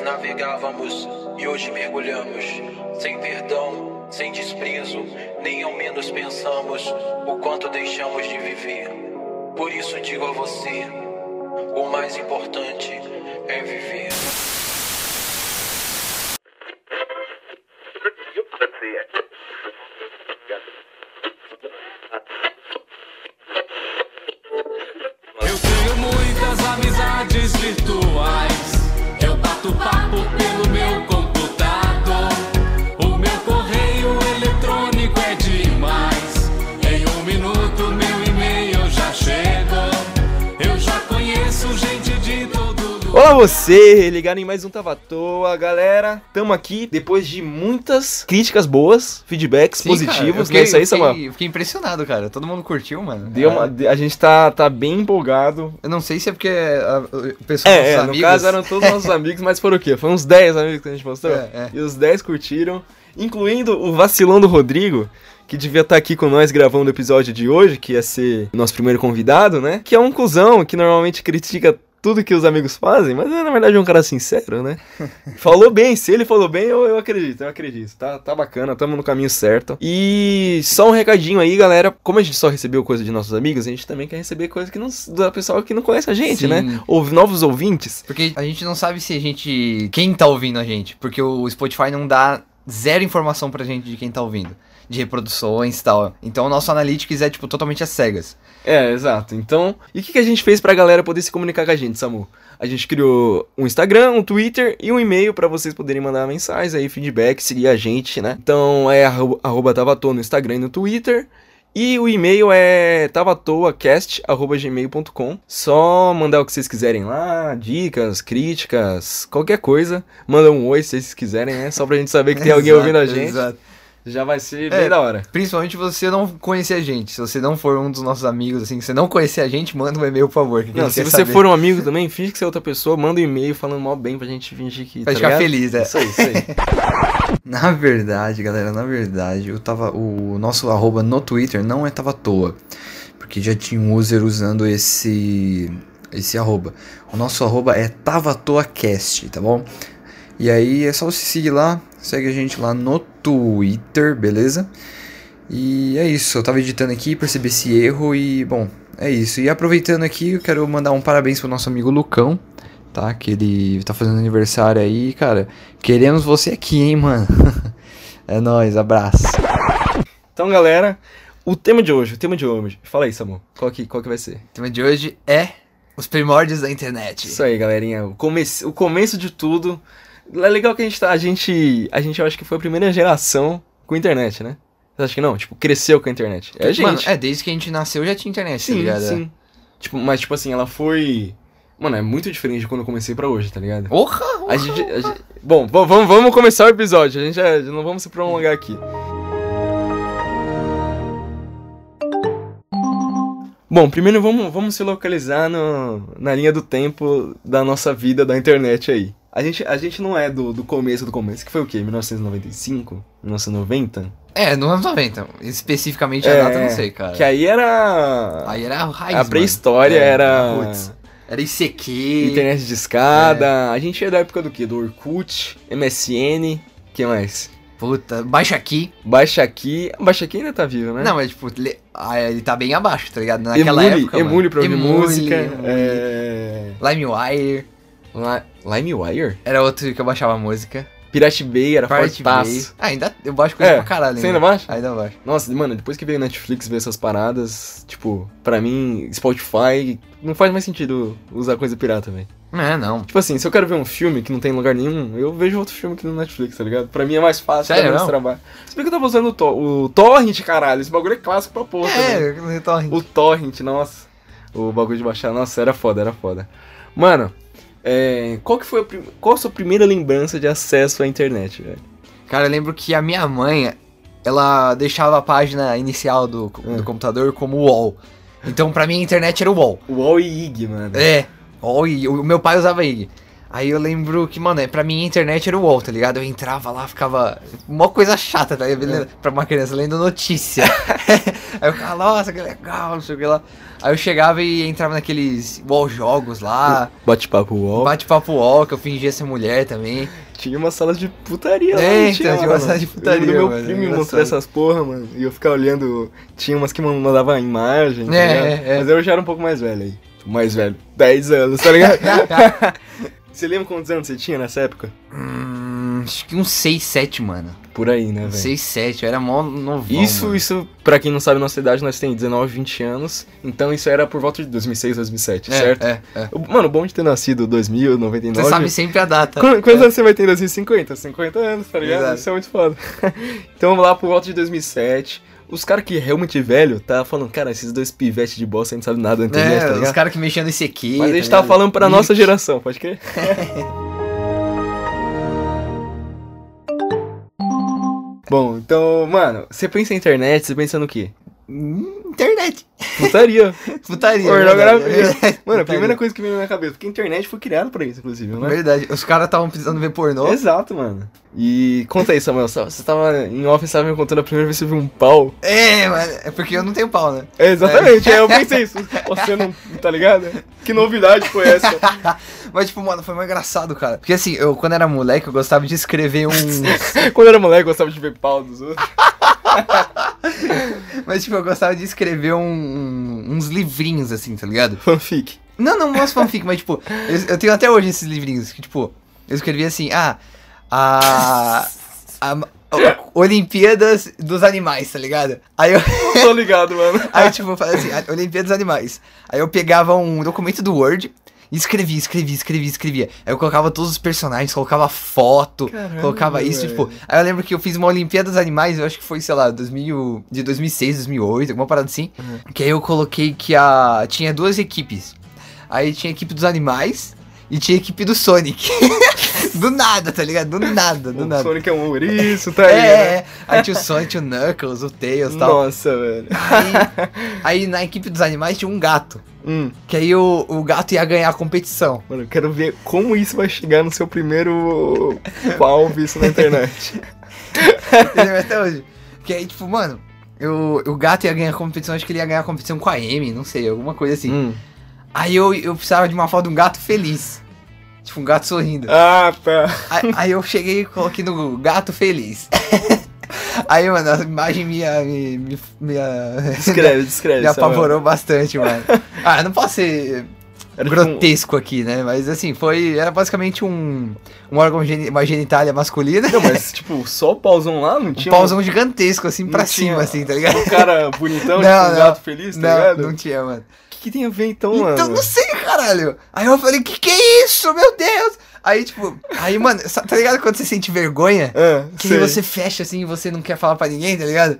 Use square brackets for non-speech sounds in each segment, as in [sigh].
navegávamos e hoje mergulhamos. Sem perdão, sem desprezo, nem ao menos pensamos o quanto deixamos de viver. Por isso digo a você: o mais importante é viver. Eu tenho muitas amizades virtuais. Pelo meu computador. Você, ligado em mais um Tava à Toa, galera. Tamo aqui depois de muitas críticas boas, feedbacks Sim, positivos, cara, né? Isso aí, Samuel. fiquei, fiquei impressionado, cara. Todo mundo curtiu, mano. Deu É, uma, a gente tá, tá bem empolgado. Eu não sei se é porque a, o pessoal É, é, no amigos... caso eram todos nossos [laughs] amigos, mas foram o quê? Foram uns 10 amigos que a gente mostrou? É, é. E os 10 curtiram, incluindo o vacilão do Rodrigo, que devia estar aqui com nós gravando o episódio de hoje, que ia ser nosso primeiro convidado, né? Que é um cuzão que normalmente critica tudo que os amigos fazem, mas na verdade é um cara sincero, né? [laughs] falou bem, se ele falou bem, eu, eu acredito, eu acredito. Tá, tá bacana, tamo no caminho certo. E só um recadinho aí, galera. Como a gente só recebeu coisa de nossos amigos, a gente também quer receber coisa que não, da pessoal que não conhece a gente, Sim. né? Ou novos ouvintes. Porque a gente não sabe se a gente... Quem tá ouvindo a gente. Porque o Spotify não dá zero informação pra gente de quem tá ouvindo. De reproduções e tal. Então o nosso Analytics é, tipo, totalmente às cegas. É, exato. Então, e o que, que a gente fez pra galera poder se comunicar com a gente, Samu? A gente criou um Instagram, um Twitter e um e-mail pra vocês poderem mandar mensagens aí, feedback, seguir a gente, né? Então é arroba, arroba no Instagram e no Twitter. E o e-mail é tavatoacast.gmail.com. Só mandar o que vocês quiserem lá, dicas, críticas, qualquer coisa. Manda um oi se vocês quiserem, né? Só pra gente saber que tem alguém [laughs] Exato, ouvindo a gente. exato. Já vai ser É. bem da hora. Principalmente se você não conhecer a gente. Se você não for um dos nossos amigos, assim, se você não conhecer a gente, manda um e-mail, por favor. que Não, se você saber. for um amigo também, finge que você é outra pessoa, manda um e-mail falando mal bem pra gente fingir que. Pra tá ficar ligado? feliz, é. Isso aí, isso aí. [laughs] Na verdade, galera, na verdade, eu tava. O nosso arroba no Twitter não é tava à toa. Porque já tinha um user usando esse. esse arroba. O nosso arroba é tava à toa cast, tá bom? E aí é só você seguir lá, segue a gente lá no Twitter, beleza? E é isso, eu tava editando aqui, percebi esse erro e, bom, é isso. E aproveitando aqui, eu quero mandar um parabéns pro nosso amigo Lucão, tá? Que ele tá fazendo aniversário aí, cara. Queremos você aqui, hein, mano? [laughs] é nóis, abraço. Então, galera, o tema de hoje, o tema de hoje. Fala aí, Samu. Qual que, qual que vai ser? O tema de hoje é os primórdios da internet. Isso aí, galerinha. O começo, o começo de tudo. É legal que a gente tá. A gente. A gente eu acho que foi a primeira geração com internet, né? Você acha que não? Tipo, cresceu com a internet. É a gente. Mano, é, desde que a gente nasceu já tinha internet, tá sim, ligado? sim. Tipo, mas tipo assim, ela foi. Mano, é muito diferente de quando eu comecei pra hoje, tá ligado? Porra! A gente, a gente- Bom, vamos, vamos começar o episódio. A gente já, já não vamos se prolongar aqui. Bom, primeiro vamos, vamos se localizar no, na linha do tempo da nossa vida da internet aí. A gente, a gente não é do, do começo do começo, que foi o quê? 1995? 1990? É, nos anos 90. Especificamente a data, eu não sei, cara. É, Que aí era. Aí era a raiz, a mano. pré-história É, era. putz. Era ICQ. Internet de escada. A gente é da época do quê? Do Orkut, MSN. que mais? Puta, baixa aqui. Baixa aqui. Baixa aqui ainda tá vivo, né? Não, mas tipo, le- ah, ele tá bem abaixo, tá ligado? Naquela emule, época. mano. emule pra ouvir música. emule. É... LimeWire. Li- LimeWire? Era outro que eu baixava música. Pirate Bay era Pirate fortaço. Bay. Ah, ainda eu baixo coisa É, pra caralho. você ainda baixa? Ainda baixo. Nossa, mano, depois que veio Netflix ver essas paradas, tipo, pra mim, Spotify, não faz mais sentido usar coisa pirata, velho. É, não. Tipo assim, se eu quero ver um filme que não tem em lugar nenhum, eu vejo outro filme aqui no Netflix, tá ligado? Pra mim é mais fácil Sério, não? trabalho. Se bem que eu tava usando o, to o Torrent, caralho, esse bagulho é clássico pra porra. É, no retorno. O Torrent, nossa. O bagulho de baixar, nossa, era foda, era foda. Mano, é, qual que foi a, prim- qual a sua primeira lembrança de acesso à internet, velho? Cara, eu lembro que a minha mãe, ela deixava a página inicial do, do É. computador como UOL. Então, pra mim, a internet era o UOL. UOL e IG, mano. É, UOL e o meu pai usava IG. Aí eu lembro que, mano, é, pra mim a internet era o UOL, tá ligado? Eu entrava lá, ficava. Uma coisa chata, tá ligado? É. Pra uma criança, lendo notícia. [laughs] Aí eu ficava, nossa, que legal, não sei o que lá. Aí eu chegava e entrava naqueles UOL jogos lá. Bate-papo UOL. Bate-papo UOL, que eu fingia ser mulher também. Tinha uma sala de putaria lá. É, não então, tinha uma mano? sala de putaria, Eu do mano, meu primo mostrou essas porra, mano. E eu ficava olhando. Tinha umas que mandavam imagem. tá É, é, é. Mas eu já era um pouco mais velho aí. Mais velho. 10 anos, tá ligado? [laughs] você lembra quantos anos você tinha nessa época? Hum, acho que uns 6, 7, mano. Por aí, né, velho? 6, 7, eu era mó novão. Isso, mano. isso, pra quem não sabe nossa idade, nós temos 19, 20 anos. Então isso era por volta de 2006, 2007, É, certo? É, é. Mano, bom de ter nascido 2000, 99. Você sabe sempre a data. Qu- Quantos anos você vai ter em 2050? 50 anos, tá ligado? Exato. Isso é muito foda. [laughs] então vamos lá por volta de 2007. Os caras que realmente velho tá falando, cara, esses dois pivetes de bosta, a gente sabe nada da internet, É, tá os caras que mexiam nesse aqui. Mas a gente tá tava ligado? falando pra nossa geração, pode crer? [laughs] Bom, então, mano, você pensa em internet, você pensa no quê? Internet. Putaria. [laughs] Putaria. Pornografia. verdade. [laughs] Mano, a Putaria. primeira coisa que veio na minha cabeça, porque a internet foi criada pra isso, inclusive, né? Verdade. Os caras estavam precisando ver pornô. Exato, mano. E conta aí, Samuel, você tava em off, você tava me contando a primeira vez que você viu um pau. É, mano. É porque eu não tenho pau, né? É, exatamente, é, eu pensei isso. Você não, tá ligado? Que novidade foi essa? [laughs] Mas, tipo, mano, foi mais engraçado, cara. Porque assim, eu quando era moleque, eu gostava de escrever um. Quando eu era moleque, eu gostava de ver pau dos outros. [laughs] Mas, tipo, eu gostava de escrever um- um- uns livrinhos, assim, tá ligado? Fanfic. Não, não mostro fanfic, mas, tipo, eu, eu tenho até hoje esses livrinhos que, tipo, eu escrevi assim, ah, a. a o- Olimpíadas dos Animais, tá ligado? Aí eu. Tô ligado, mano. [laughs] Aí, tipo, eu falei assim, a- Olimpíada dos Animais. Aí eu pegava um documento do Word escrevia, escrevia, escrevia, escrevia. Aí eu colocava todos os personagens, colocava foto, Caramba, colocava isso, velho. tipo... Aí eu lembro que eu fiz uma Olimpíada dos Animais, eu acho que foi, sei lá, 2000, de 2006, 2008, alguma parada assim. Uhum. Que aí eu coloquei que a... tinha duas equipes. Aí tinha a equipe dos animais e tinha a equipe do Sonic. [laughs] do nada, tá ligado? Do nada, do O nada. Sonic é um ouriço, tá aí, é, né? é. Aí tinha o Sonic, tinha o Knuckles, o Tails e tal. Nossa, velho. Aí, aí na equipe dos animais tinha um gato. Hum, Que aí o, o gato ia ganhar a competição. mano, eu quero ver como isso vai chegar no seu primeiro pau visto na internet. [laughs] Até hoje. Que aí, tipo, mano, eu, o gato ia ganhar a competição, acho que ele ia ganhar a competição com a Amy, não sei, alguma coisa assim. Hum. Aí eu, eu precisava de uma foto de um gato feliz. Tipo, um gato sorrindo. Ah, tá. Aí, aí eu cheguei e coloquei no gato feliz. [laughs] Aí, mano, a imagem minha. Me, me, minha- Descreve, [laughs] descreve. me Samuel. apavorou bastante, mano. [laughs] Ah, não posso ser Era tipo um- grotesco aqui, né? Mas assim, foi. Era basicamente um. Um órgão, geni- uma genitália masculina. Não, mas [laughs] tipo, só o pauzão lá não Um tinha. pauzão gigantesco, assim, não pra tinha cima, assim, tá ligado? Um cara bonitão, Não, tipo, um não. gato feliz, tá não, ligado? não tinha, mano. O que, que tem a ver então, Então, mano? não sei, caralho. Aí eu falei, que que é isso, meu Deus? Aí, tipo, aí, mano, tá ligado quando você sente vergonha? Ah, Que sei. aí você fecha assim e você não quer falar pra ninguém, tá ligado?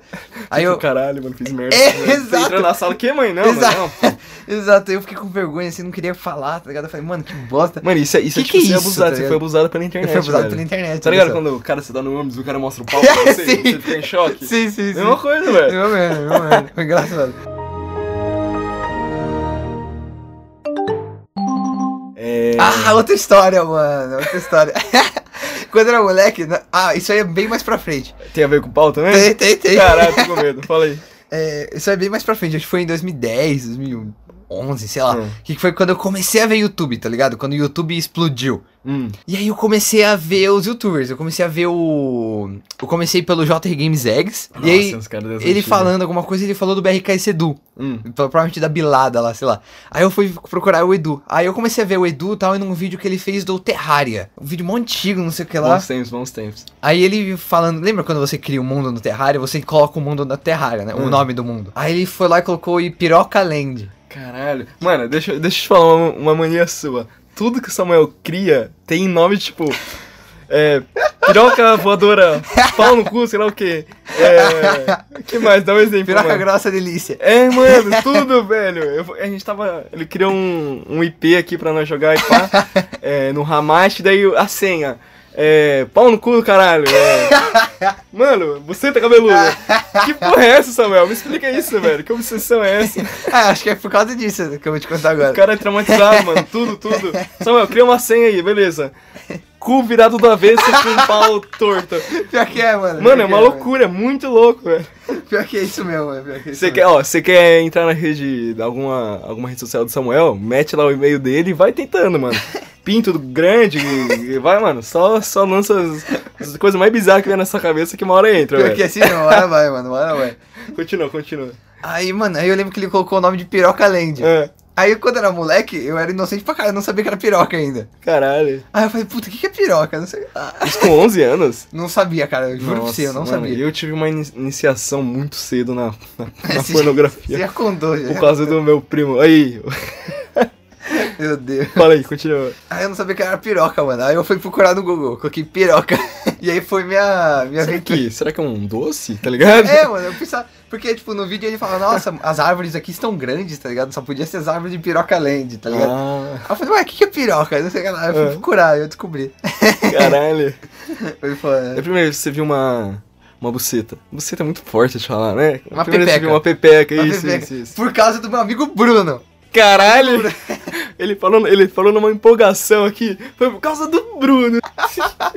Aí Tipo, eu. caralho, mano, fiz merda. É, [laughs] Você exato. entrou na sala, que mãe? Não, Exato. mano, não. [laughs] Exato, aí eu fiquei com vergonha, assim, não queria falar, tá ligado? Eu falei, mano, que bosta. Mano, isso é, isso é Que tipo que é ser isso, abusado. tá você foi abusado pela Eu internet, fui abusado velho. pela internet. Tá ligado quando o cara se dá no ônibus e o cara mostra o [laughs] pau pra você, Sim. você fica em choque? Sim, sim, sim. Mesma coisa, velho. Eu mesmo, eu mesmo. Foi engraçado. Ah, outra história, mano. Outra história. [laughs] Quando eu era moleque. na- Ah, isso aí é bem mais pra frente. Tem a ver com o pau também? Tem, tem, tem. Caralho, tô com medo. Fala aí. [laughs] É, isso é bem mais pra frente. Acho que foi em 2010, 2011, sei lá. Hum. Que foi quando eu comecei a ver YouTube, tá ligado? Quando o YouTube explodiu. Hum. E aí eu comecei a ver os youtubers. Eu comecei a ver o. Eu comecei pelo JR Games Eggs. e aí, ele antiga. falando alguma coisa, ele falou do BRK Edu. Hum. Provavelmente da Bilada lá, sei lá. Aí eu fui procurar o Edu. Aí eu comecei a ver o Edu e tal, em um vídeo que ele fez do Terraria. Um vídeo mó antigo, não sei o que lá. Bons tempos, bons tempos. Aí ele falando, lembra quando você cria um mundo no Terraria? Você coloca o mundo na Terraria, né? O Hum. nome do mundo. Aí ele foi lá e colocou e Piroca Land. Caralho. Mano, deixa, deixa eu te falar uma, uma mania sua. Tudo que o Samuel cria tem nome tipo. [laughs] É. Piroca voadora, pau no cu, sei lá o quê. É. que mais? Dá um exemplo. Piroca mano. Grossa Delícia. É, mano, tudo, velho. Eu- a gente tava. Ele criou um, um IP aqui pra nós jogar e pá. [laughs] é, no Hamashi, daí a senha. É. Pau no cu, caralho. É. [laughs] Mano, você tá cabeludo. Que porra é essa, Samuel? Me explica isso, velho. Que obsessão é essa? [laughs] Ah, acho que é por causa disso que eu vou te contar agora. O cara é traumatizado, mano. Tudo, tudo. [laughs] Samuel, cria uma senha aí, beleza. Cu virado do avesso com um [laughs] pau torto. Pior que é, mano. Mano, é uma loucura, é muito louco, velho. Mano. Pior que é isso mesmo, mano. Pior que é isso Você quer, ó, você quer entrar na rede, alguma, alguma rede social do Samuel? Mete lá o e-mail dele e vai tentando, mano. [laughs] Pinto grande, vai, mano. Só, só lança as, as coisas mais bizarras que vem na sua cabeça que uma hora entra, Pior que velho. assim, não, hora vai, mano, hora vai. [laughs] Continua, continua. Aí, mano, aí eu lembro que ele colocou o nome de Piroca Land. É, Aí quando eu era moleque, eu era inocente pra caralho, eu não sabia que era piroca ainda. caralho. Aí eu falei, puta, o que, que é piroca? Não sei. Ah, Isso com 11 anos? [laughs] não sabia, cara, eu juro pra Nossa, você, eu não mano, sabia. Eu tive uma ini- iniciação muito cedo na, na, [laughs] na Você pornografia. já contou, já. Por causa do meu primo. Aí, Meu Deus. fala aí, continua. Aí eu não sabia que era piroca, mano. Aí eu fui procurar no Google, coloquei piroca. [laughs] E aí foi minha, minha Será aventura. que, será que é um doce, tá ligado? É, mano, eu pensava. Porque, tipo, no vídeo ele fala, nossa, as árvores aqui estão grandes, tá ligado? Só podia ser as árvores de piroca land, tá ligado? Ah, Aí eu falei, ué, o que, que é piroca? Não sei o que lá. Eu fui É. procurar, eu descobri. caralho. [laughs] Ele falou, É que você viu uma. Uma buceta. Buceta é muito forte de falar, né? Uma você pepeca. uma pepeca, Uma isso, pepeca. isso, isso. Por causa do meu amigo Bruno. Caralho! Ele, falou, ele falou numa empolgação aqui. Foi por causa do Bruno.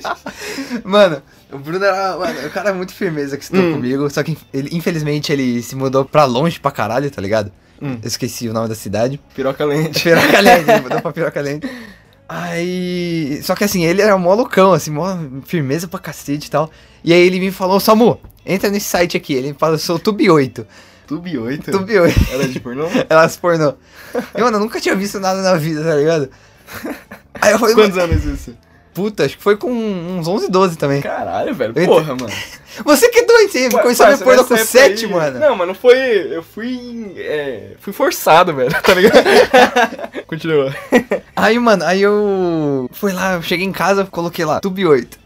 [laughs] Mano, o Bruno era. Mano, o cara é muito firmeza que estudou Hum. comigo. Só que ele, infelizmente ele se mudou pra longe pra caralho, tá ligado? Hum. Eu esqueci o nome da cidade. Piroca lente. [laughs] Piroca Land, ele mudou pra [laughs] Piroca Land. Aí. Só que assim, ele era mó loucão, assim, mó firmeza pra cacete e tal. E aí ele me falou, Samu, entra nesse site aqui. Ele passou Tube 8. Tube 8. Tube 8. Era de pornô? [laughs] Elas pornô. E, mano, eu nunca tinha visto nada na vida, tá ligado? Aí eu falei, Quantos anos isso? puta, acho que foi com uns 11, 12 também. Caralho, velho. Eu Porra, mano. [laughs] Você que é doido, você começou a ver pornô com época 7, aí- mano. Não, mas não foi. Eu fui. É, fui forçado, velho, [laughs] tá ligado? Continua. Aí, mano, aí eu fui lá, eu cheguei em casa, coloquei lá, Tube 8.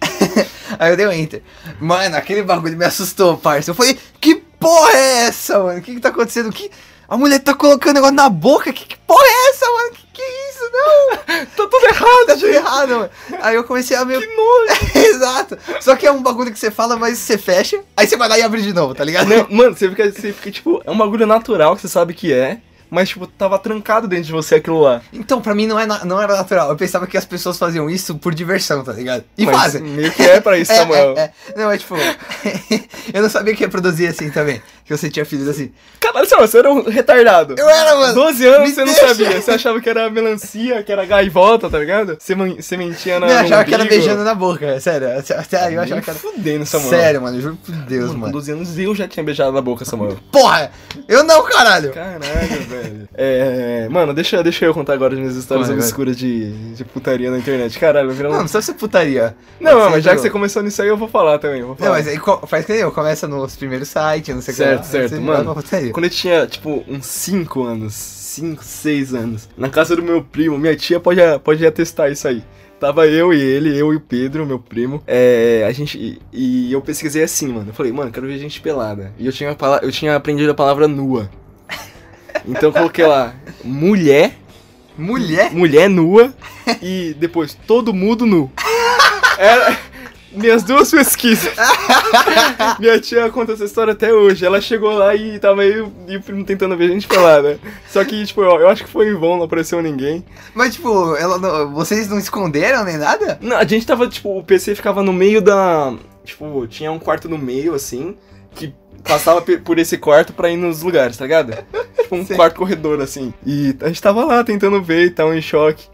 aí eu dei um enter. Mano, aquele bagulho me assustou, parça. Eu falei, que porra é essa, mano? O que que tá acontecendo? Que... A mulher tá colocando negócio na boca? Que, que porra é essa, mano? Que que é isso? Não! [laughs] tá tudo errado, Tá tudo errado, mano. Aí eu comecei a meio... Que nojo. [laughs] Exato. Só que é um bagulho que você fala, mas você fecha, aí você vai lá e abre de novo, tá ligado? Não, mano, você fica, você fica, tipo, é um bagulho natural que você sabe que é, mas, tipo, tava trancado dentro de você aquilo lá. Então, pra mim não, é não era natural. Eu pensava que as pessoas faziam isso por diversão, tá ligado? E mas fazem. Meio que é pra isso, [laughs] É, Samuel. é, é. Não, é tipo. [laughs] eu não sabia que ia produzir assim também. Que você tinha filhos assim. Caralho, você era um retardado. Eu era, mano. 12 anos Me você não deixa. sabia. Você achava que era melancia, que era gaivota, tá ligado? Mentia na. Não, eu achava que era umbigo. beijando na boca. Sério. Sério, eu achava que era. Fudendo, Samuel. Sério, mano. Juro por Deus, Mano, com mano. 12 anos eu já tinha beijado na boca, Samuel. Porra! Eu não, caralho! Caralho, velho. É. Mano, deixa, deixa eu contar agora as minhas histórias obscuras de, de putaria na internet. Caralho, um. Não, não precisa ser putaria. Não, não, mas já que você começou nisso aí, eu vou falar também. Vou falar. Não, mas aí faz que eu. Começa nos primeiros sites, não sei o que. Certo, certo. Mano, quando eu tinha, tipo, uns 5 anos, 5, 6 anos, na casa do meu primo, minha tia pode, pode atestar isso aí. Tava eu e ele, eu e o Pedro, meu primo. É, a gente. E, e eu pesquisei assim, mano. Eu falei, mano, quero ver gente pelada. E eu tinha, eu tinha aprendido a palavra nua. [laughs] Então eu coloquei lá, mulher, Mulher? mulher nua e depois todo mundo nu. [laughs] Era minhas duas pesquisas. [laughs] Minha tia conta essa história até hoje. Ela chegou lá e tava eu e o primo tentando ver gente pelada. Só que, tipo, eu, eu acho que foi em vão, não apareceu ninguém. Mas, tipo, ela não- vocês não esconderam nem nada? Não, a gente tava, tipo, o PC ficava no meio da. Tipo, tinha um quarto no meio, assim, que passava por esse quarto pra ir nos lugares, tá ligado? Tipo, um [laughs] Sim. quarto corredor, assim. E a gente tava lá tentando ver e tal, em choque.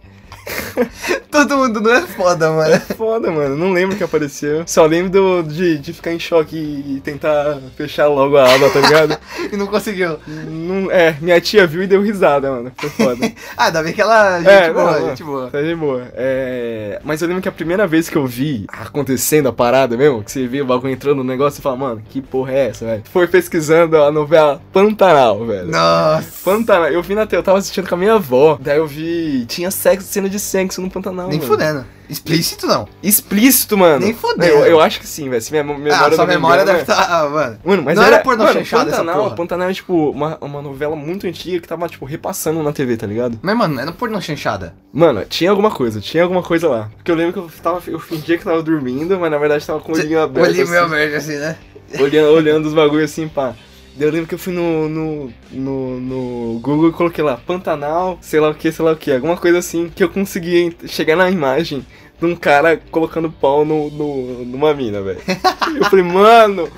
[laughs] Todo mundo não é foda, mano. Foda, mano. Não lembro que apareceu. Só lembro do- de, de ficar em choque e tentar fechar logo a aba, tá ligado? [laughs] E não conseguiu. Não, é, minha tia viu e deu risada, mano. Foi foda. [laughs] Ah, ainda bem que ela. Gente É, boa, não, gente boa. Tá de boa. É, Mas eu lembro que a primeira vez que eu vi acontecendo a parada mesmo, que você vê o bagulho entrando no negócio e fala, mano, que porra é essa, velho? Foi pesquisando a novela Pantanal, velho. Nossa. Pantanal, eu vi na tela, eu tava assistindo com a minha avó, daí eu vi, tinha sexo, cena de, sen sexo no Pantanal, Nem mano. fudendo. Explícito não. Explícito, mano. Nem fudendo. Eu, eu acho que sim, velho. Se minha memória ah, sua não me memória deve estar. Ah, mano. Mano, mas Não era, era pornô mano, chanchada essa Pantanal, porra. Pantanal é tipo uma, uma novela muito antiga que tava, tipo, repassando na TV, tá ligado? Mas, mano, era pornô chanchada. Mano, tinha alguma coisa, tinha alguma coisa lá. Porque eu lembro que eu tava, eu fingia que tava dormindo, mas na verdade tava com o olhinho [laughs] aberto. Olhei assim, meu aberto assim, né? olhando, olhando os bagulhos assim, pá. Eu lembro que eu fui no, no, no, no Google e coloquei lá, Pantanal, sei lá o que, sei lá o que, alguma coisa assim, que eu consegui chegar na imagem de um cara colocando pau no, no, numa mina, velho. [laughs] eu falei, mano,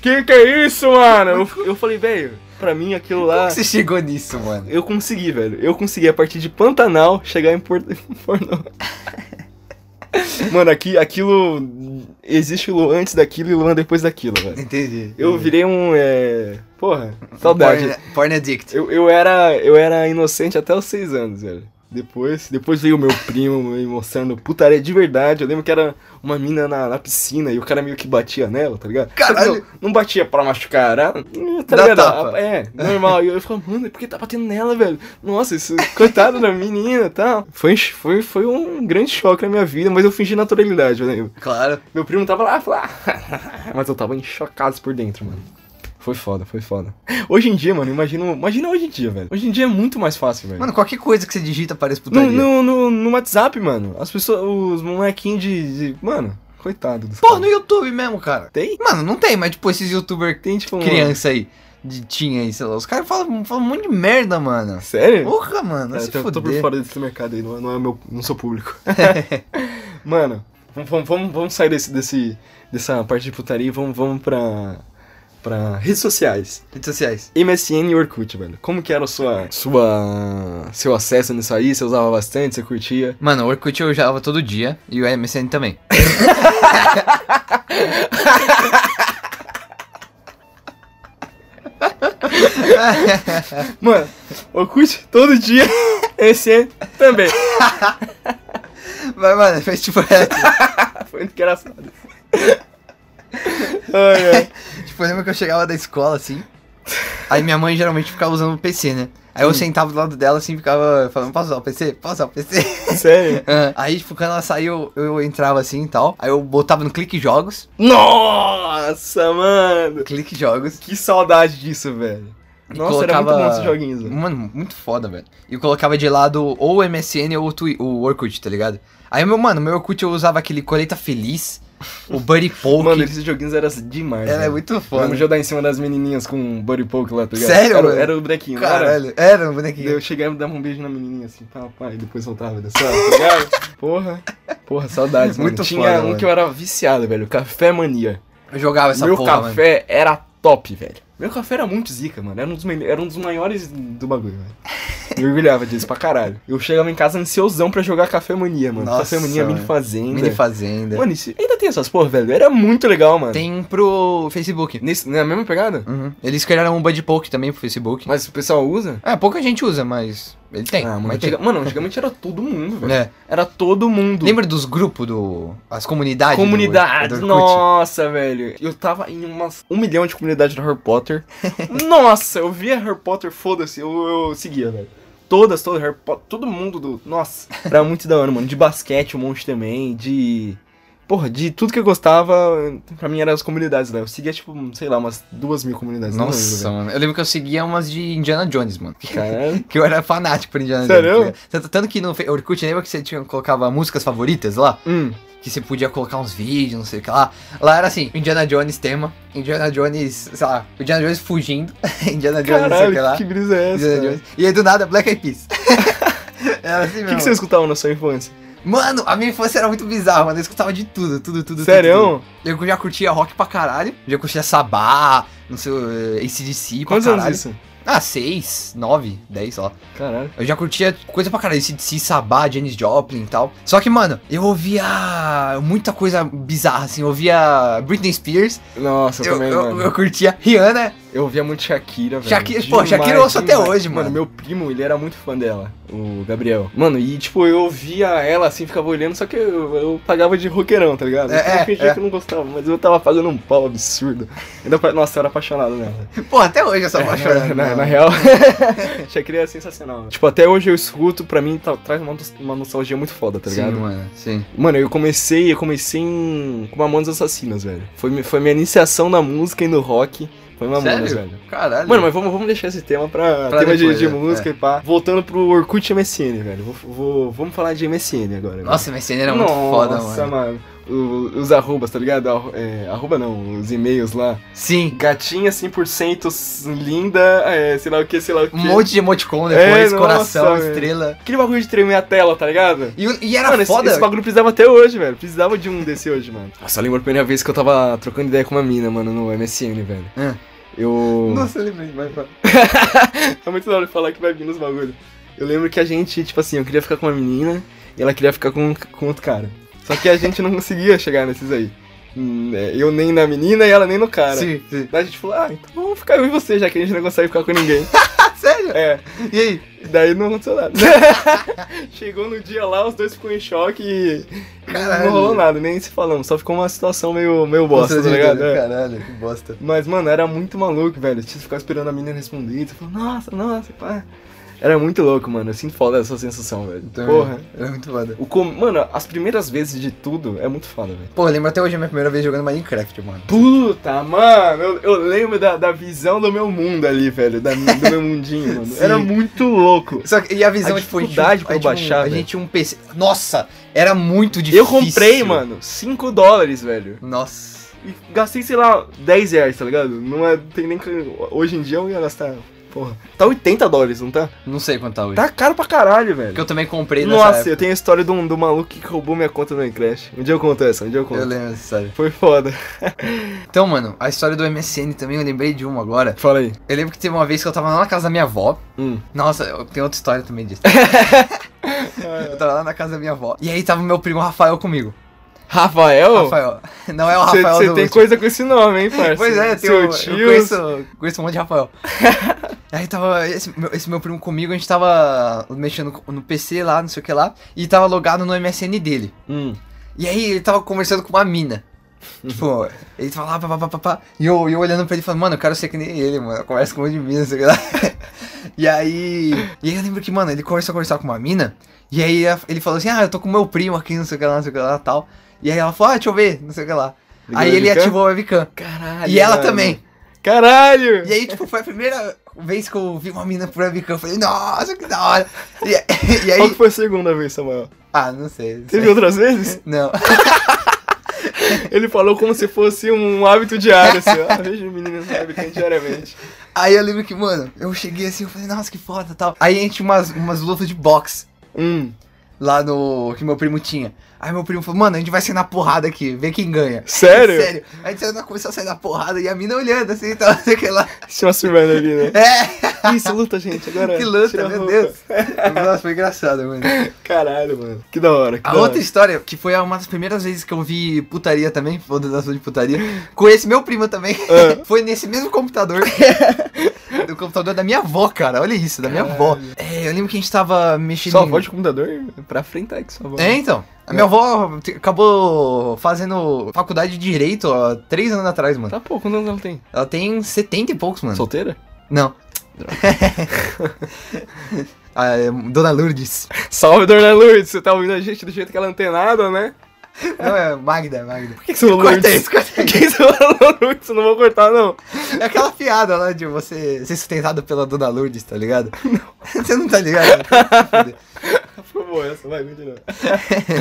que que é isso, mano? Eu, eu falei, velho, pra mim aquilo Como lá. que você chegou nisso, mano? Eu consegui, velho. Eu consegui, a partir de Pantanal, chegar em Porto [laughs] Pornô. [laughs] [laughs] Mano, aqui, aquilo. Existe o Luan antes daquilo e o Luan depois daquilo, velho. Entendi. Eu virei um. É... Porra, saudade. Porn, porn addict. Eu, eu, era, eu era inocente até os seis anos, velho. Depois, depois veio o meu primo me mostrando putaria de verdade. Eu lembro que era uma mina na, na piscina e o cara meio que batia nela, tá ligado? Caralho. Não, não batia pra machucar, era, tá Dá ligado? tapa. É, normal. E eu ficava, mano, por que tá batendo nela, velho? Nossa, isso, coitado da menina e tal. Foi, foi, foi um grande choque na minha vida, mas eu fingi naturalidade, eu lembro. Claro. Meu primo tava lá, ah, [laughs] mas eu tava em chocados por dentro, mano. Foi foda, foi foda. Hoje em dia, mano, imagina, imagina hoje em dia, velho. Hoje em dia é muito mais fácil, velho. Mano, qualquer coisa que você digita parece No, putaria. no, no, no WhatsApp, mano, as pessoas, os molequinhos de, de- Mano, coitado dos Pô, caras. no YouTube mesmo, cara. Tem? Mano, não tem, mas tipo, esses youtubers Tem, tipo, criança aí, de tinha aí, sei lá, os caras falam, falam um monte de merda, mano. Sério? Porra, mano, É, se tô, por fora desse mercado aí, não, é- não é meu. Não sou público. [laughs] mano, vamos, vamos, vamos, vamos sair desse, desse, dessa parte de putaria e vamos, vamos pra. Pra redes sociais. Redes sociais. MSN e Orkut, velho. Como que era a sua, sua. seu acesso nisso aí? Você usava bastante, você curtia? Mano, o Orkut eu usava todo dia e o MSN também. [laughs] Mano, Orkut todo dia, [laughs] MSN também. Mas, mano, fez tipo, [laughs] Foi engraçado. Ai, ai. [laughs] tipo, eu lembro que eu chegava da escola assim. Aí minha mãe geralmente ficava usando o PC, né? Aí eu sentava do lado dela assim, ficava falando, posso usar o PC? Posso usar o PC? [laughs] Sério? [laughs] Ah, Aí, tipo, quando ela saiu, eu, eu entrava assim e tal. Aí eu botava no clique jogos. Nossa, mano. Clique jogos. Que saudade disso, velho. Nossa, era muito bom esses joguinhos, velho. Mano, muito foda, velho. E eu colocava de lado ou o MSN ou o, Twi- o Orkut, tá ligado? Aí, meu, mano, meu Orkut eu usava aquele Colheita Feliz, [laughs] o Buddy Poke. Mano, esses joguinhos eram demais. Ela é muito foda. eu dar em cima das menininhas com Buddy Poke lá, tá ligado? Sério, Era, mano? era o bonequinho, não era? Caralho, era um Daí bonequinho. Eu chegava e dava um beijo na menininha assim, pá, pá, e depois soltava dessa, tá ligado? [laughs] Porra, porra, saudades, mano. Muito Tinha foda, um mano. que eu era viciado, velho, Café Mania. Eu jogava essa Meu porra, café era top, velho. Meu café era muito zica, mano. Era um dos, era um dos maiores do bagulho, velho. Eu orgulhava disso pra caralho. Eu chegava em casa ansiosão pra jogar Café Mania, mano. Nossa, café Mania, Mini. Fazenda. mano. Mini Fazenda. Mano, isso, ainda tem essas porra, velho. Era muito legal, mano. Tem pro Facebook. Nesse, na mesma pegada? Uhum. Eles criaram um Buddy Poke também pro Facebook. Mas o pessoal usa? É, pouca gente usa, mas ele tem. Ah, mano, mas tem. antiga- mano, antigamente era todo mundo, velho. É. Era todo mundo. Lembra dos grupos do. As comunidades? Comunidades, do nossa, velho. Eu tava em umas um milhão de comunidades do Harry Potter. [laughs] nossa, eu via Harry Potter, foda-se, eu, eu seguia, velho. Todas, todas, Harry Potter, todo mundo do. Nossa, era muito da hora, mano. De basquete, um monte também, de. Porra, de tudo que eu gostava, pra mim eram as comunidades, né? Eu seguia, tipo, sei lá, umas duas mil comunidades. Nossa, mano. Eu lembro que eu seguia umas de Indiana Jones, mano. velho. [laughs] Caralho. Que eu era fanático por Indiana Sério? Jones. ligado? Tanto- que no Orkut, lembra que você tinha, colocava músicas favoritas lá? Hum. Que você podia colocar uns vídeos, não sei o que lá. Lá era assim, Indiana Jones tema, Indiana Jones, sei lá, Indiana Jones fugindo, [laughs] Indiana Jones não sei o que lá. Caralho, que brisa é essa? E aí do nada, Black Eyed Peas. [laughs] era assim O que, mesmo. que você escutava na sua infância? Mano, a minha infância era muito bizarra, mano. Eu escutava de tudo, tudo, tudo. Sério? tudo, tudo. Eu já curtia rock pra caralho. Já curtia Sabá, não sei, eh, ACDC pra Quantos caralho. anos isso? Ah, seis, nove, dez, lá. Caralho. Eu já curtia coisa pra caralho, ACDC, Sabá, Janis Joplin e tal. Só que, mano, eu ouvia muita coisa bizarra, assim. Eu ouvia Britney Spears. Nossa, eu, Eu, também, eu, mano. eu curtia Rihanna. Eu ouvia muito Shakira, velho. Shakira- pô, Shakira eu ouço até hoje, mano. Mano, meu primo, ele era muito fã dela. O Gabriel. Mano, e tipo, eu via ela assim, ficava olhando, só que eu, eu pagava de roqueirão, tá ligado? É, eu é, fingia é. que eu não gostava, mas eu tava pagando um pau absurdo. Ainda, nossa, eu era apaixonado nela. Pô, até hoje eu sou É, apaixonado. na, na- na real, [laughs] Shakira é sensacional. Tipo, até hoje eu escuto, pra mim tá- traz uma, uma nostalgia muito foda, tá Sim, ligado? mano, sim. Mano, eu comecei, eu comecei em, com Mamonas Assassinas, velho. Foi, foi minha iniciação na música e no rock. Foi Mamonas, Sério? velho. Caralho. Mano, mas vamos, vamos deixar esse tema pra, Pra tema de- depois, de, é, música e pá. Voltando pro Orkut MSN, velho. Vou, vou- vamos falar de MSN agora. velho. Nossa, MSN era muito foda, Nossa, mano. Mano. O- os arrobas, tá ligado? É, arroba não, os e-mails lá. Sim. Gatinha 100% s- linda, é, sei lá o que, sei lá o que. Um monte de emoticon É, depois, nossa, coração, velho. estrela. Aquele bagulho de tremer a tela, tá ligado? E, e era mano, esse, foda. esse bagulho precisava até hoje, velho. Precisava de um desse hoje, mano. Nossa, eu lembro a primeira vez que eu tava trocando ideia com uma mina, mano, no MSN, velho. Ah. Eu. Nossa, eu lembrei, vai, vai. [laughs] é muito da hora falar que vai vir nos bagulhos. Eu lembro que a gente, tipo assim, eu queria ficar com uma menina e ela queria ficar com, com outro cara. Só que a gente não conseguia chegar nesses aí. Hum, é, Eu nem na menina e ela nem no cara. Sim, sim. Daí a gente falou, ah, então vamos ficar eu e você, já que a gente não consegue ficar com ninguém. [laughs] Sério? é, E aí? daí não aconteceu nada. [laughs] Chegou no dia lá, os dois ficou em choque e Caralho. não rolou nada, nem se falamos. Só ficou uma situação meio, meio bosta, tá ligado? É. Caralho, que bosta. Mas, mano, era muito maluco, velho. Tinha que ficar esperando a menina responder. Você falou, nossa, nossa, pá. Era muito louco, mano. Eu sinto foda dessa sensação, velho. Porra. Era muito foda. O com... Mano, as primeiras vezes de tudo é muito foda, velho. Pô, eu lembro até hoje a minha primeira vez jogando Minecraft, mano. Puta, mano, eu, eu lembro da, da visão do meu mundo ali, velho. Da, do meu mundinho, mano. [laughs] Sim. Era muito louco. Só que, e a visão, A tipo, dificuldade pra eu um- baixar, A gente tinha um PC. Nossa, era muito difícil. Eu comprei, mano, 5 dólares, velho. Nossa. E gastei, sei lá, 10 reais, tá ligado? Não é. Tem nem. Hoje em dia eu ia gastar. Porra. Tá 80 dólares, não tá? Não sei quanto tá hoje. Tá caro pra caralho, velho. Porque eu também comprei nessa Nossa, época. eu tenho a história do, do maluco que roubou minha conta no Minecraft. Um dia eu conto essa, um dia eu conto. Eu lembro dessa história. Foi foda. [laughs] Então, mano, a história do MSN também eu lembrei de uma agora. Fala aí. Eu lembro que teve uma vez que eu tava lá na casa da minha avó. Hum. Nossa, eu tenho outra história também disso. [laughs] [laughs] eu tava lá na casa da minha avó. E aí tava meu primo Rafael comigo. Rafael? Rafael. Não é o Você Rafael do tem último. coisa com esse nome, hein, parceiro? Pois é, tem Seu um, tio. eu conheço, conheço um monte de Rafael. [laughs] Aí tava esse meu, esse meu primo comigo, a gente tava mexendo no PC lá, não sei o que lá, e tava logado no MSN dele. Hum. E aí ele tava conversando com uma mina. [laughs] Tipo, ele tava lá, pá, pá, pá, pá, pá, e eu, eu olhando pra ele falando, mano, eu quero ser que nem ele, mano, eu converso com um monte de mina, não sei o que lá. [laughs] E aí, e aí eu lembro que, mano, ele começou a conversar com uma mina, e aí ele falou assim, ah, eu tô com meu primo aqui, não sei o que lá, não sei o que lá, tal. E aí ela falou, ah, deixa eu ver, não sei o que lá. Ligou aí ele webcam? ativou a webcam. Caralho. E ela mano. também. Caralho! E aí, tipo, foi a primeira vez que eu vi uma mina por webcam. Eu falei, nossa, que da hora. E, [laughs] e Qual aí. que foi a segunda vez, Samuel? Ah, não sei. não Teve sei. outras vezes? [laughs] Não. [laughs] Ele falou como se fosse um hábito diário, assim. Ah, vejo meninas no webcam diariamente. Aí eu lembro que, mano, eu cheguei assim, eu falei, nossa, que foda e tal. Aí a gente tinha umas, umas lutas de boxe Hum. lá no. que meu primo tinha. Aí meu primo falou, mano, a gente vai sair na porrada aqui, ver quem ganha. Sério? Sério. Aí a gente começou a sair na porrada e a mina olhando assim, então, [laughs] sei que lá. Tinha uma survivendo ali, né? É! Isso, luta, gente, agora. Que luta, meu. Deus. Nossa, foi engraçado, mano. Caralho, mano. Que da hora. Que A da outra hora. história, que foi uma das primeiras vezes que eu vi putaria também, foda-se de putaria, com esse meu primo também, Ah. [laughs] foi nesse mesmo computador. [laughs] do computador da minha avó, cara, olha isso, da minha avó. É, eu lembro que a gente tava mexendo Sua em- avó de computador pra frente que sua avó. É, então. A minha avó acabou fazendo faculdade de Direito há três anos atrás, mano. Tá pouco, quantos anos ela tem? Ela tem 70 e poucos, mano. Solteira? Não. [laughs] Ah, é, Dona Lourdes. Salve, Dona Lourdes. Você tá ouvindo a gente do jeito que ela não tem nada, né? Não, é Magda, Magda. Por que, que você falou Corta isso, corta Por que que você falou Lourdes? Eu não vou cortar, não. É aquela piada lá de você ser sustentado pela Dona Lourdes, tá ligado? Não. [laughs] Você não tá ligado? [laughs] Boa essa, vai, continua. [laughs]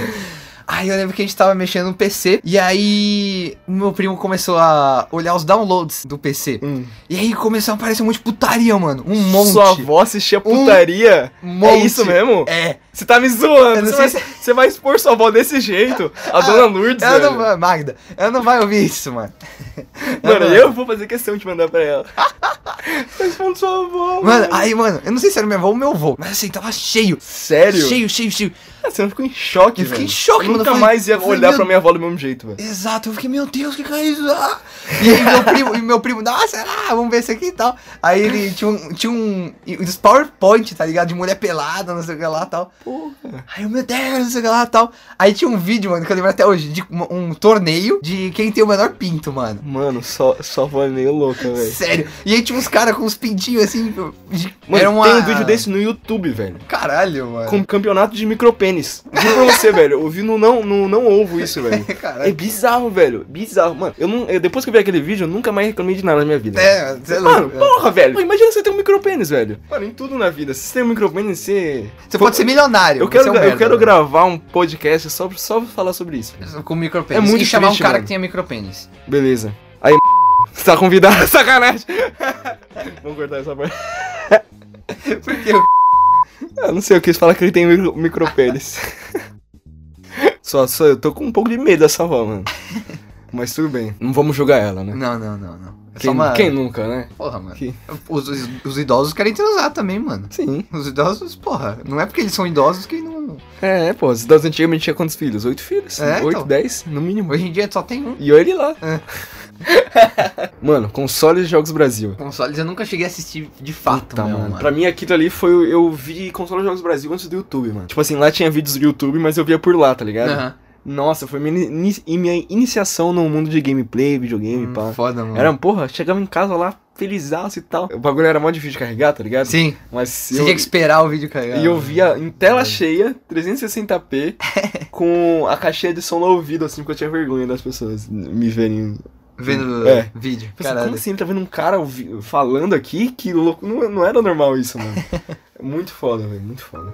Aí eu lembro que a gente tava mexendo no PC e aí o meu primo começou a olhar os downloads do PC. Hum. E aí começou a aparecer um monte de putaria, mano. Um monte. Sua avó assistia putaria? Um É monte. isso mesmo? É. Você tá me zoando. Eu Você vai, você vai expor sua avó desse jeito? A Dona Lourdes, Ela velho. não vai, Magda, ela não vai ouvir isso, mano. Mano, Ela- eu vou fazer questão de mandar pra ela. [laughs] Responde sua avó, Mano, aí, mano, eu não sei se era minha avó ou meu avô, mas assim, tava cheio. Sério? Cheio, cheio, cheio. Ah, Você não ficou em choque, Eu fiquei velho. em choque, Eu mano. nunca Eu falei- mais ia eu olhar meu- pra minha avó do mesmo jeito, velho. Exato, eu fiquei, meu Deus, o que, que é isso? Ah! E aí meu primo, e meu primo, nossa, será? Vamos ver isso aqui e tal. Aí ele tinha um, tinha um, uns PowerPoint, tá ligado? De mulher pelada, não sei o que lá e tal. Porra. Aí eu, meu Deus, não sei o que lá e tal. Aí tinha um vídeo, mano, que eu lembro até hoje, de um, um torneio de quem tem o menor pinto, mano. Mano, só, só é meio louca, velho. Sério. E aí tinha uns caras com uns pintinhos assim. De, Mano, era uma... tem um vídeo desse no YouTube, velho. Caralho, mano. Com campeonato de micropênis. Juro pra você, velho. Eu vi no não, no não ovo isso, velho. [laughs] É Caralho. bizarro, velho. Bizarro. Mano, eu não, eu- depois que eu vi aquele vídeo, eu nunca mais reclamei de nada na minha vida. É, você é Mano, louco. porra, velho. Pô, imagina você ter um micropênis, velho. Mano, em tudo na vida. Se você tem um micropênis, você. Você pode ser milionário. Eu quero, é um eu merda, quero mano. gravar um podcast só, só pra falar sobre isso. Com micropênis. É muito e chamar triste, um cara mano. que tenha micropênis. Beleza. Aí, você [laughs] tá convidado, [laughs] sacanagem. [laughs] Vamos cortar essa parte. Porque eu... Eu não sei, eu quis falar que ele tem micro, micropênis. só, só, eu tô com um pouco de medo dessa avó, mano. Mas tudo bem. Não vamos julgar ela, né? Não, não, não, não. É Quem, uma... quem nunca, né? Porra, mano. Que- Os, os, os idosos querem transar também, mano. Sim. Os idosos, porra, não é porque eles são idosos que não. É, pô, as das antigamente tinha quantos filhos? Oito filhos? É, Oito, então. dez, no mínimo. Hoje em dia só tem um. E olha ele lá. É. [laughs] mano, consoles de jogos Brasil. Consoles eu nunca cheguei a assistir de fato, Puta, meu, mano. mano. Pra mim, aquilo ali foi. Eu vi console de jogos Brasil antes do YouTube, mano. Tipo assim, lá tinha vídeos do YouTube, mas eu via por lá, tá ligado? Aham. Nossa, foi minha, minha iniciação no mundo de gameplay, videogame, Hum, pá. Foda, mano. Era, porra, chegava em casa lá, felizaço e tal. O bagulho era mó difícil de carregar, tá ligado? Sim, Mas você eu, tinha que esperar o vídeo carregar. e eu via em tela É. cheia, 360p, [laughs] com a caixinha de som no ouvido, assim, porque eu tinha vergonha das pessoas me verem. Vendo É. vídeo. Pensei, Caralho. como assim? Tá vendo um cara falando aqui? Que louco. Não, não era normal isso, mano. É [laughs] muito foda, velho. Muito foda.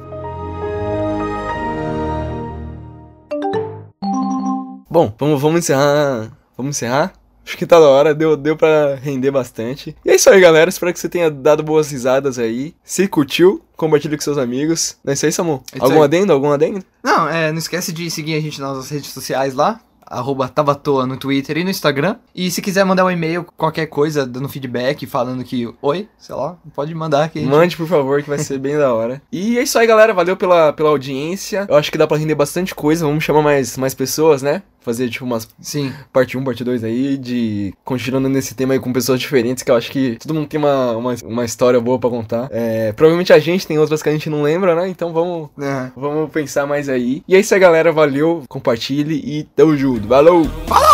Bom, vamos, vamos encerrar. Vamos encerrar? Acho que tá da hora, deu, deu pra render bastante. E é isso aí, galera. Espero que você tenha dado boas risadas aí. Se curtiu, compartilhe com seus amigos. Não é isso aí, Samu? É isso Algum aí. adendo? Algum adendo? Não, é, não esquece de seguir a gente nas nossas redes sociais lá. Arroba Tabatoa no Twitter e no Instagram. E se quiser mandar um e-mail, qualquer coisa, dando feedback, falando que oi, sei lá, pode mandar aqui. Mande, por favor, que vai ser bem da hora. [laughs] E é isso aí, galera. Valeu pela, pela audiência. Eu acho que dá pra render bastante coisa. Vamos chamar mais, mais pessoas, né? Fazer, tipo, umas Sim. parte 1, parte 2 aí, de continuando nesse tema aí com pessoas diferentes, que eu acho que todo mundo tem uma, uma, uma história boa pra contar. É, provavelmente a gente tem outras que a gente não lembra, né? Então vamos, vamos pensar mais aí. E é isso aí, galera. Valeu, compartilhe e tamo junto. Valeu! Falou!